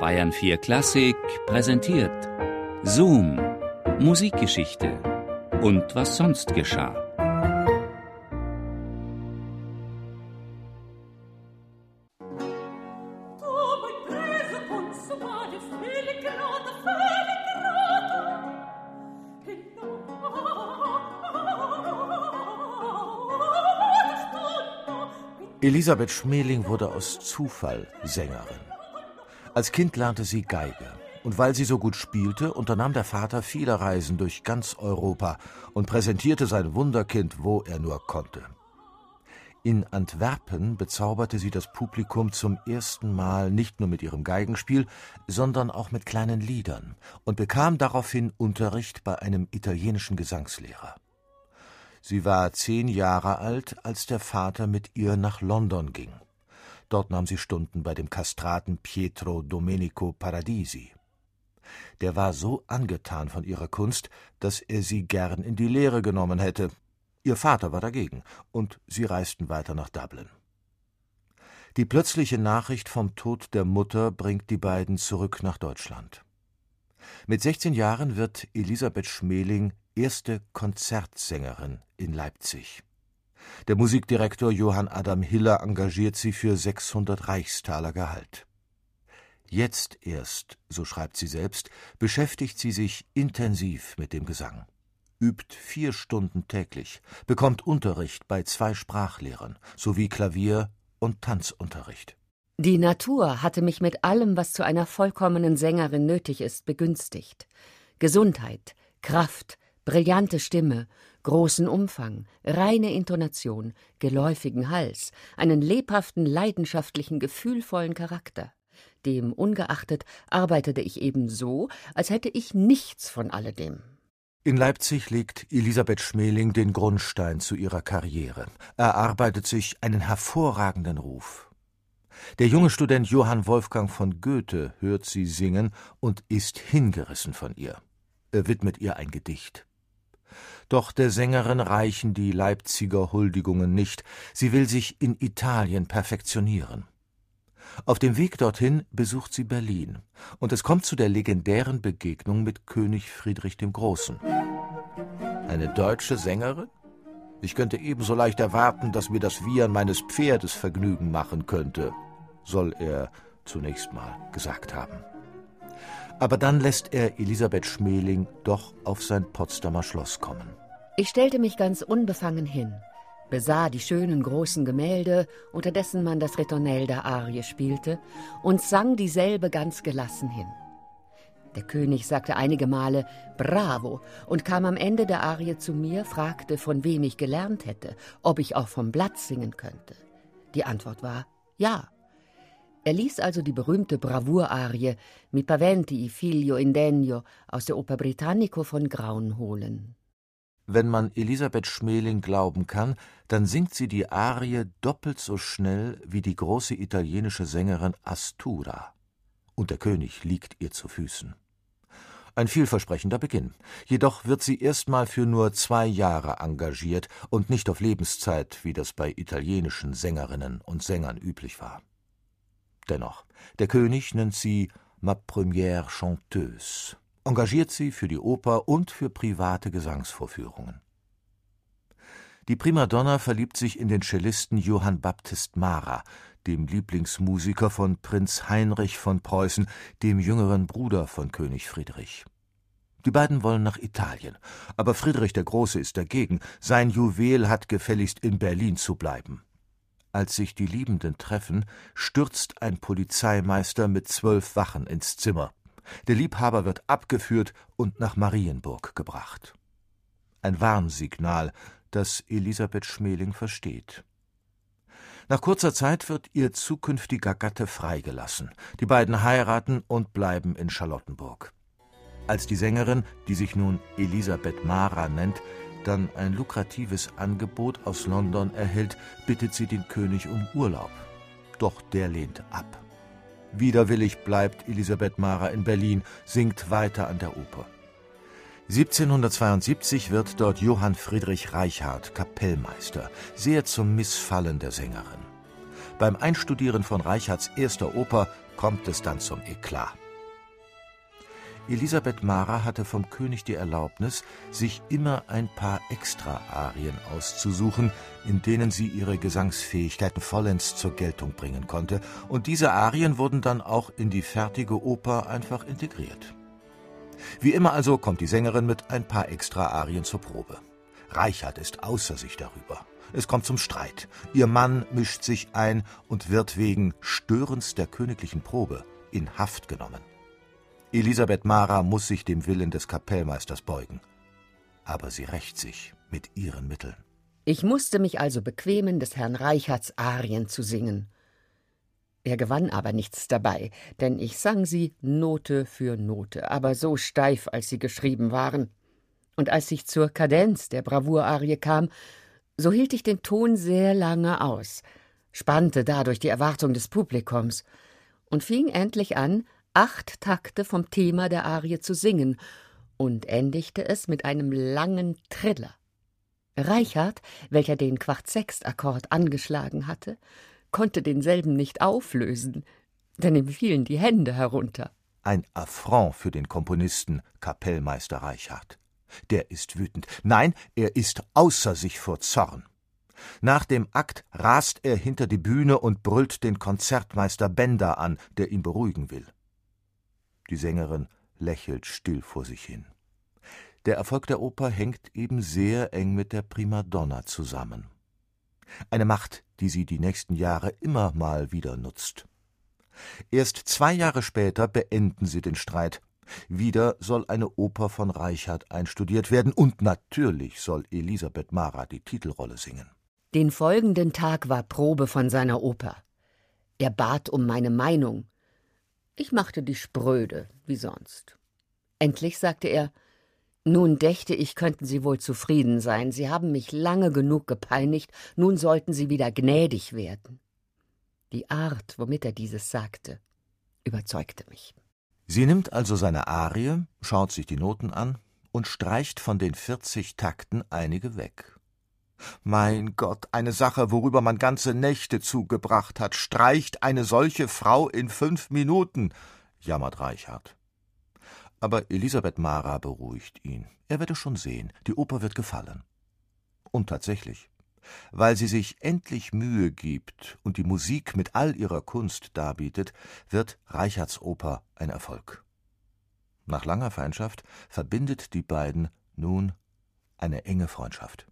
Bayern 4 Klassik präsentiert Zoom, Musikgeschichte und was sonst geschah. Elisabeth Schmeling wurde aus Zufall Sängerin. Als Kind lernte sie Geige. Und weil sie so gut spielte, unternahm der Vater viele Reisen durch ganz Europa und präsentierte sein Wunderkind, wo er nur konnte. In Antwerpen bezauberte sie das Publikum zum ersten Mal nicht nur mit ihrem Geigenspiel, sondern auch mit kleinen Liedern und bekam daraufhin Unterricht bei einem italienischen Gesangslehrer. Sie war zehn Jahre alt, als der Vater mit ihr nach London ging. Dort nahm sie Stunden bei dem Kastraten Pietro Domenico Paradisi. Der war so angetan von ihrer Kunst, dass er sie gern in die Lehre genommen hätte. Ihr Vater war dagegen, und sie reisten weiter nach Dublin. Die plötzliche Nachricht vom Tod der Mutter bringt die beiden zurück nach Deutschland. Mit 16 Jahren wird Elisabeth Schmeling erste Konzertsängerin in Leipzig. Der Musikdirektor Johann Adam Hiller engagiert sie für 600 Reichstaler Gehalt. Jetzt erst, so schreibt sie selbst, beschäftigt sie sich intensiv mit dem Gesang, übt vier Stunden täglich, bekommt Unterricht bei zwei Sprachlehrern sowie Klavier- und Tanzunterricht. Die Natur hatte mich mit allem, was zu einer vollkommenen Sängerin nötig ist, begünstigt. Gesundheit, Kraft, brillante Stimme, großen Umfang, reine Intonation, geläufigen Hals, einen lebhaften, leidenschaftlichen, gefühlvollen Charakter. Dem ungeachtet arbeitete ich eben so, als hätte ich nichts von alledem. In Leipzig legt Elisabeth Schmeling den Grundstein zu ihrer Karriere, erarbeitet sich einen hervorragenden Ruf. Der junge Student Johann Wolfgang von Goethe hört sie singen und ist hingerissen von ihr. Er widmet ihr ein Gedicht. Doch der Sängerin reichen die Leipziger Huldigungen nicht, sie will sich in Italien perfektionieren. Auf dem Weg dorthin besucht sie Berlin, und es kommt zu der legendären Begegnung mit König Friedrich dem Großen. Eine deutsche Sängerin? Ich könnte ebenso leicht erwarten, dass mir das Wiehern meines Pferdes Vergnügen machen könnte, soll er zunächst mal gesagt haben. Aber dann lässt er Elisabeth Schmeling doch auf sein Potsdamer Schloss kommen. Ich stellte mich ganz unbefangen hin, besah die schönen großen Gemälde, unter dessen man das Ritornell der Arie spielte, und sang dieselbe ganz gelassen hin. Der König sagte einige Male Bravo und kam am Ende der Arie zu mir, fragte, von wem ich gelernt hätte, ob ich auch vom Blatt singen könnte. Die Antwort war Ja. Er ließ also die berühmte Bravour-Arie Mi paventi, figlio indegno aus der Oper Britannico von Graun holen. Wenn man Elisabeth Schmeling glauben kann, dann singt sie die Arie doppelt so schnell wie die große italienische Sängerin Astura. Und der König liegt ihr zu Füßen. Ein vielversprechender Beginn. Jedoch wird sie erstmal für nur zwei Jahre engagiert und nicht auf Lebenszeit, wie das bei italienischen Sängerinnen und Sängern üblich war. Dennoch, der König nennt sie ma première chanteuse, engagiert sie für die Oper und für private Gesangsvorführungen. Die Primadonna verliebt sich in den Cellisten Johann Baptist Mara, dem Lieblingsmusiker von Prinz Heinrich von Preußen, dem jüngeren Bruder von König Friedrich. Die beiden wollen nach Italien, aber Friedrich der Große ist dagegen, sein Juwel hat gefälligst in Berlin zu bleiben. Als sich die Liebenden treffen, stürzt ein Polizeimeister mit zwölf Wachen ins Zimmer. Der Liebhaber wird abgeführt und nach Marienburg gebracht. Ein Warnsignal, das Elisabeth Schmeling versteht. Nach kurzer Zeit wird ihr zukünftiger Gatte freigelassen. Die beiden heiraten und bleiben in Charlottenburg. Als die Sängerin, die sich nun Elisabeth Mara nennt, dann ein lukratives Angebot aus London erhält, bittet sie den König um Urlaub. Doch der lehnt ab. Widerwillig bleibt Elisabeth Mara in Berlin, singt weiter an der Oper. 1772 wird dort Johann Friedrich Reichardt Kapellmeister, sehr zum Missfallen der Sängerin. Beim Einstudieren von Reichardts erster Oper kommt es dann zum Eklat. Elisabeth Mara hatte vom König die Erlaubnis, sich immer ein paar Extra-Arien auszusuchen, in denen sie ihre Gesangsfähigkeiten vollends zur Geltung bringen konnte, und diese Arien wurden dann auch in die fertige Oper einfach integriert. Wie immer also kommt die Sängerin mit ein paar Extra-Arien zur Probe. Reichard ist außer sich darüber. Es kommt zum Streit. Ihr Mann mischt sich ein und wird wegen Störens der königlichen Probe in Haft genommen. Elisabeth Mara muss sich dem Willen des Kapellmeisters beugen. Aber sie rächt sich mit ihren Mitteln. Ich musste mich also bequemen, des Herrn Reichards Arien zu singen. Er gewann aber nichts dabei, denn ich sang sie Note für Note, aber so steif, als sie geschrieben waren. Und als ich zur Kadenz der Bravour-Arie kam, so hielt ich den Ton sehr lange aus, spannte dadurch die Erwartung des Publikums und fing endlich an, acht Takte vom Thema der Arie zu singen und endigte es mit einem langen Triller. Reichard, welcher den Quartsextakkord angeschlagen hatte, konnte denselben nicht auflösen, denn ihm fielen die Hände herunter. Ein Affront für den Komponisten Kapellmeister Reichard. Der ist wütend. Nein, er ist außer sich vor Zorn. Nach dem Akt rast er hinter die Bühne und brüllt den Konzertmeister Bender an, der ihn beruhigen will. Die Sängerin lächelt still vor sich hin. Der Erfolg der Oper hängt eben sehr eng mit der Primadonna zusammen. Eine Macht, die sie die nächsten Jahre immer mal wieder nutzt. Erst zwei Jahre später beenden sie den Streit. Wieder soll eine Oper von Reichard einstudiert werden und natürlich soll Elisabeth Mara die Titelrolle singen. Den folgenden Tag war Probe von seiner Oper. Er bat um meine Meinung, ich machte die spröde, wie sonst. Endlich sagte er Nun dächte ich, könnten Sie wohl zufrieden sein. Sie haben mich lange genug gepeinigt, nun sollten Sie wieder gnädig werden. Die Art, womit er dieses sagte, überzeugte mich. Sie nimmt also seine Arie, schaut sich die Noten an und streicht von den vierzig Takten einige weg. Mein Gott, eine Sache, worüber man ganze Nächte zugebracht hat, streicht eine solche Frau in fünf Minuten, jammert Reichard. Aber Elisabeth Mara beruhigt ihn. Er werde schon sehen, die Oper wird gefallen. Und tatsächlich, weil sie sich endlich Mühe gibt und die Musik mit all ihrer Kunst darbietet, wird Reichards Oper ein Erfolg. Nach langer Feindschaft verbindet die beiden nun eine enge Freundschaft.